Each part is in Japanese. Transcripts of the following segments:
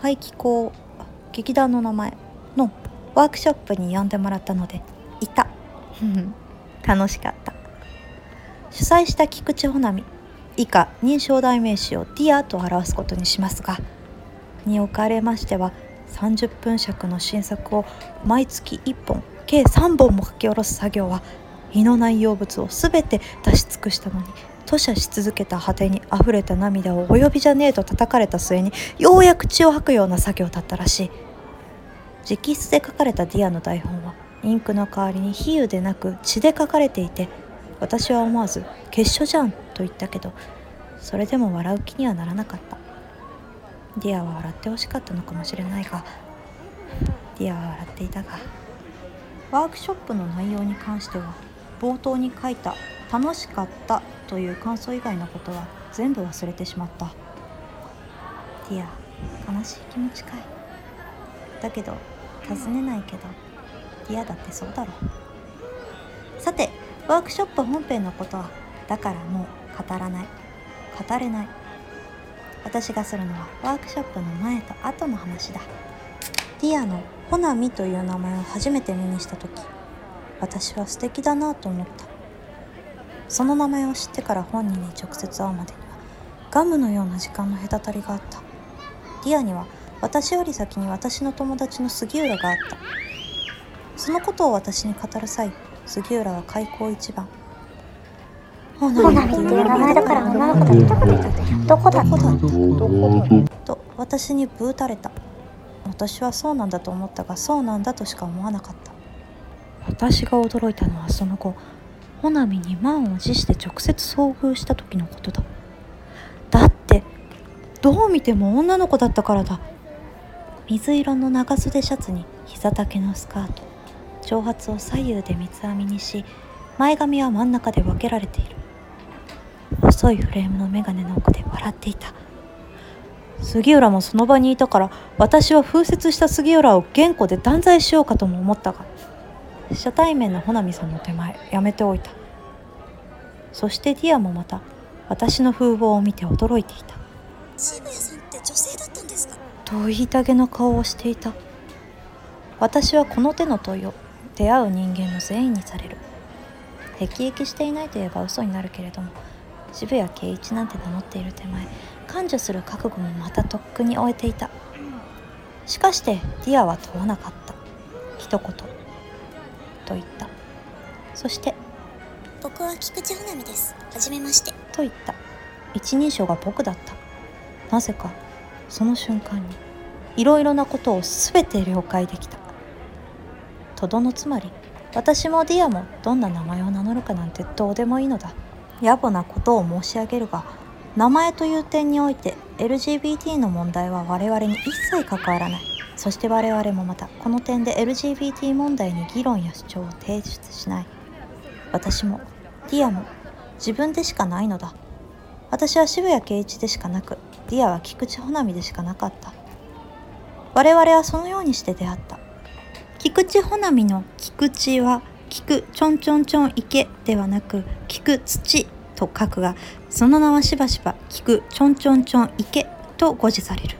排気口劇団の名前のワークショップに呼んでもらったので行った。楽しかった。主催した菊池穂波以下人称代名詞をディアと表すことにしますがにおかれましては30分尺の新作を毎月1本計3本も書き下ろす作業は胃の内容物を全て出し尽くしたのに吐瀉し続けた果てに溢れた涙をお呼びじゃねえと叩かれた末にようやく血を吐くような作業だったらしい。直筆で書かれたディアの台本はインクの代わりに比喩でなく血で書かれていて私は思わず「血書じゃん」と言ったけどそれでも笑う気にはならなかった。ディアは笑ってほしかったのかもしれないがディアは笑っていたがワークショップの内容に関しては冒頭に書いた「楽しかった」という感想以外のことは全部忘れてしまった。ディア悲しい気持ちかい。だけど尋ねないけどディアだってそうだろさてワークショップ本編のことはだからもう語らない。語れない。私がするのはワークショップの前と後の話だ。ディアのホナミという名前を初めて目にした時私は素敵だなと思った。その名前を知ってから本人に直接会うまでにはガムのような時間の隔たりがあった。ディアには私より先に私の友達の杉浦があった。そのことを私に語る際杉浦は開口一番。ホナミっていう名前だから女の子だ見たことだってどこだ？どこだ？どこだ？と私にぶうたれた。私はそうなんだと思ったがそうなんだとしか思わなかった。私が驚いたのはその後穂波に満を持して直接遭遇した時のことだ。だってどう見ても女の子だったからだ。水色の長袖シャツに膝丈のスカート。長髪を左右で三つ編みにし前髪は真ん中で分けられている。細いフレームの眼鏡の奥で笑っていた。杉浦もその場にいたから私は風雪した杉浦を原稿で断罪しようかとも思ったが初対面の穂波さんの手前やめておいた。そしてディアもまた私の風貌を見て驚いていた。渋谷さんって女性だったんですか？と言いたげの顔をしていた。私はこの手の問いを出会う人間の全員にされる。辟易していないといえば嘘になるけれども渋谷圭一なんて名乗っている手前甘受する覚悟もまたとっくに終えていた。しかしてディアは問わなかった。一言と言った。そして僕は菊池穂波です。はじめまして。と言った。一人称が僕だった。なぜかその瞬間にいろいろなことを全て了解できた。とどのつまり私もディアもどんな名前を名乗るかなんてどうでもいいのだ。野暮なことを申し上げるが名前という点において LGBT の問題は我々に一切関わらないそして我々もまたこの点で LGBT 問題に議論や主張を提出しない。私もディアも自分でしかないのだ。私は渋谷圭一でしかなくディアは菊池穂波でしかなかった。我々はそのようにして出会った。菊池穂波の菊池は菊ちょんちょんちょん池ではなく菊土と書くがその名はしばしば菊ちょんちょんちょん池と誤字される。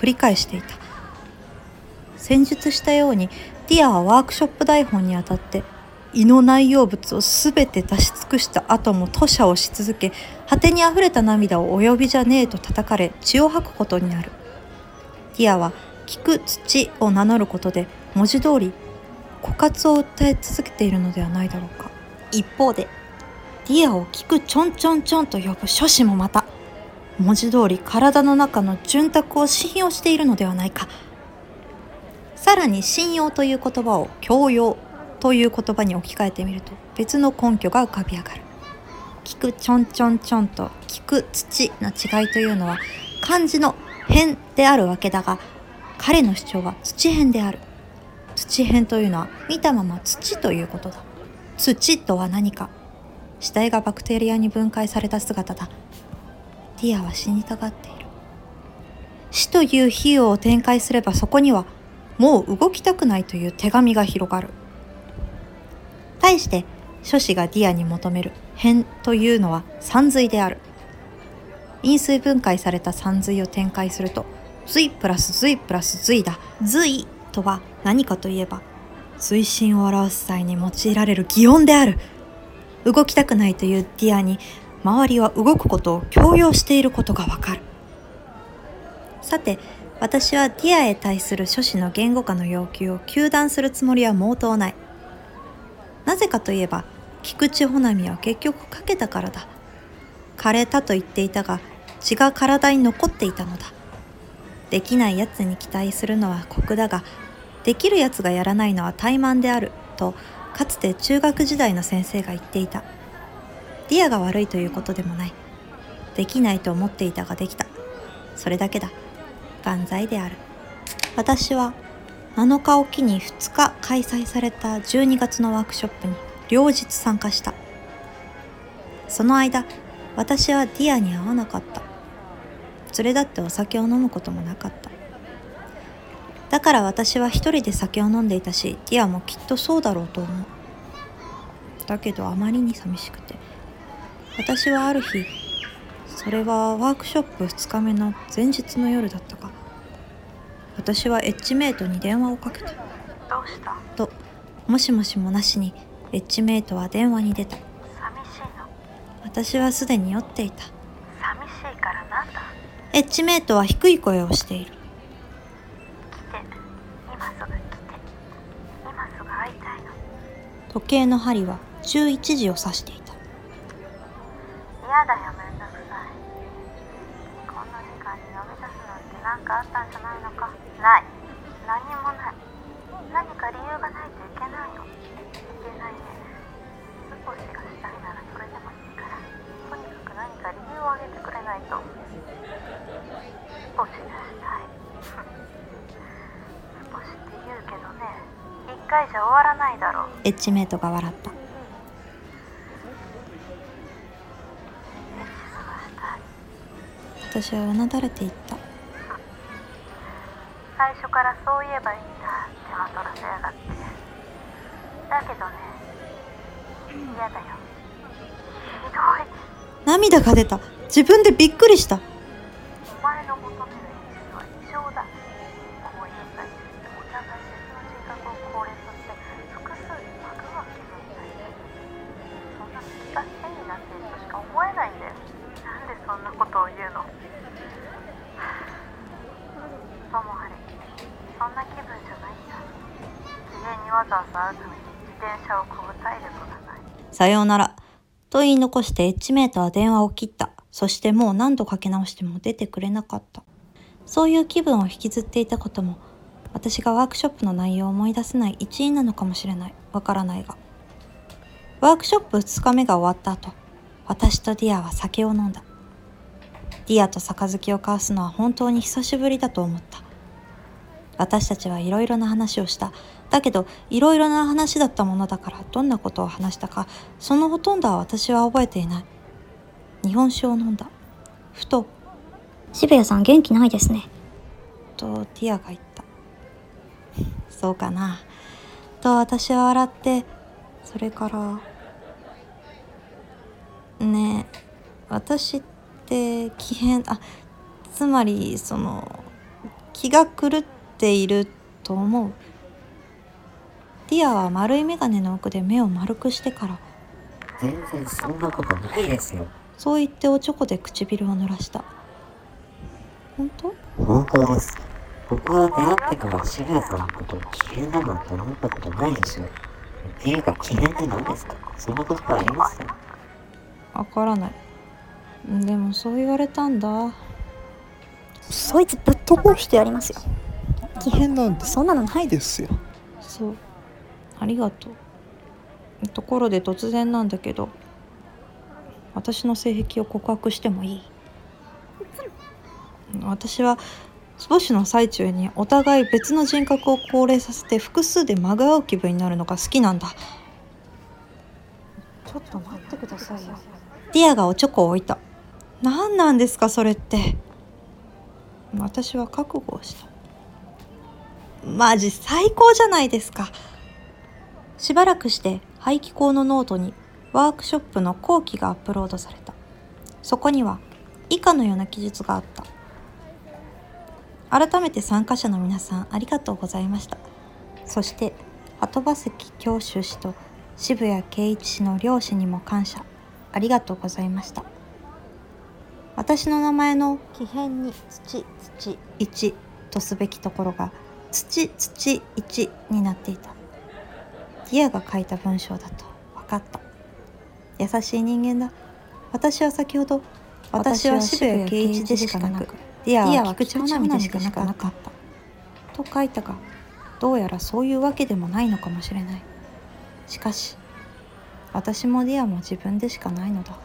繰り返していた。先述したようにディアはワークショップ台本にあたって胃の内容物を全て出し尽くした後も吐瀉をし続け果てにあふれた涙をお呼びじゃねえと叩かれ血を吐くことになる。ディアは「聞く土」を名乗ることで文字通り枯渇を訴え続けているのではないだろうか。一方でディアを聞くちょんちょんちょんと呼ぶ諸子もまた文字通り体の中の潤沢を信用しているのではないか。さらに信用という言葉を教養という言葉に置き換えてみると別の根拠が浮かび上がる。聞くちょんちょんちょんと聞く土の違いというのは漢字の変であるわけだが彼の主張は土変である。土変というのは見たまま土ということだ。土とは何か。死体がバクテリアに分解された姿だ。ディアは死にたがっている。死という費用を展開すればそこにはもう動きたくないという手紙が広がる。対して諸子がディアに求める偏というのはさんずいである。因数分解されたさんずいを展開するとズイプラスズイプラスズイだズイとは何かといえば推進を表す際に用いられる擬音である。動きたくないというディアに周りは動くことを強要していることがわかる。さて私はディアへ対する諸子の言語化の要求を糾弾するつもりは毛頭ない。なぜかといえば菊池穂波は結局書けたからだ。枯れたと言っていたが血が体に残っていたのだ。できないやつに期待するのは酷だができるやつがやらないのは怠慢であるとかつて中学時代の先生が言っていた。ディアが悪いということでもない。できないと思っていたができた。それだけだ。万歳である。私は7日おきに2日開催された12月のワークショップに両日参加した。その間私はディアに会わなかった。連れだってお酒を飲むこともなかった。だから私は一人で酒を飲んでいたしディアもきっとそうだろうと思う。だけどあまりに寂しくて私はある日それはワークショップ2日目の前日の夜だったか。私はエッジメイトに電話をかけた。どうした？ともしもしもなしにエッジメイトは電話に出た。寂しいの？私はすでに酔っていた。寂しいからなんだ？エッジメイトは低い声をしている。来て今すぐ来て今すぐ会いたいの。時計の針は11時を指していたエッジメイトが笑った。私はうなだれていった。最初からそう言えばいいんだ手間取らせやがって。だけどね嫌だよ。ひどい。涙が出た。自分でびっくりしたざわざ会うために自転車をこぐ体力がないさようなら。と言い残してエッジメイトは電話を切った。そしてもう何度かけ直しても出てくれなかった。そういう気分を引きずっていたことも私がワークショップの内容を思い出せない一因なのかもしれない。わからないが。ワークショップ2日目が終わった後私とディアは酒を飲んだ。ディアと杯を交わすのは本当に久しぶりだと思った。私たちはいろいろな話をした。だけどいろいろな話だったものだからどんなことを話したかそのほとんどは私は覚えていない。日本酒を飲んだ。ふと。渋谷さん元気ないですね。とティアが言った。そうかな。と私は笑ってそれからねえ私って奇変あつまりその気が狂っていると思うディアは丸い眼鏡の奥で目を丸くしてから。全然そんなことないですよ。そう言っておちょこで唇を濡らした。本当？本当です。僕は出会ってから渋谷さんのことを危険だなんて思ったことないですよ。っていうか危険って何ですか？そんなことあります？わからない。でもそう言われたんだ。そいつぶっ飛ばしてやりますよ。危険なんてそんなのないですよ。そうありがとう。ところで突然なんだけど私の性癖を告白してもいい？私は少しの最中にお互い別の人格を高齢させて複数でまぐわう気分になるのが好きなんだ。ちょっと待ってくださいよ。ディアがおちょこを置いた。何なんですかそれって。私は覚悟をした。マジ最高じゃないですかしばらくして排気口のノートにワークショップの後記がアップロードされた。そこには以下のような記述があった。改めて参加者の皆さんありがとうございました。そして鳩場関教習氏と渋谷圭一氏の両氏にも感謝。ありがとうございました。私の名前の木片に土土。1とすべきところが土土1になっていたディアが書いた文章だと分かった。優しい人間だ。私は先ほど私は渋谷圭一でしかなくディアは菊池穂波でしかなかった。と書いたがどうやらそういうわけでもないのかもしれない。しかし私もディアも自分でしかないのだ。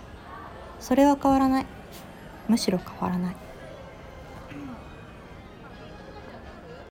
それは変わらない。むしろ変わらない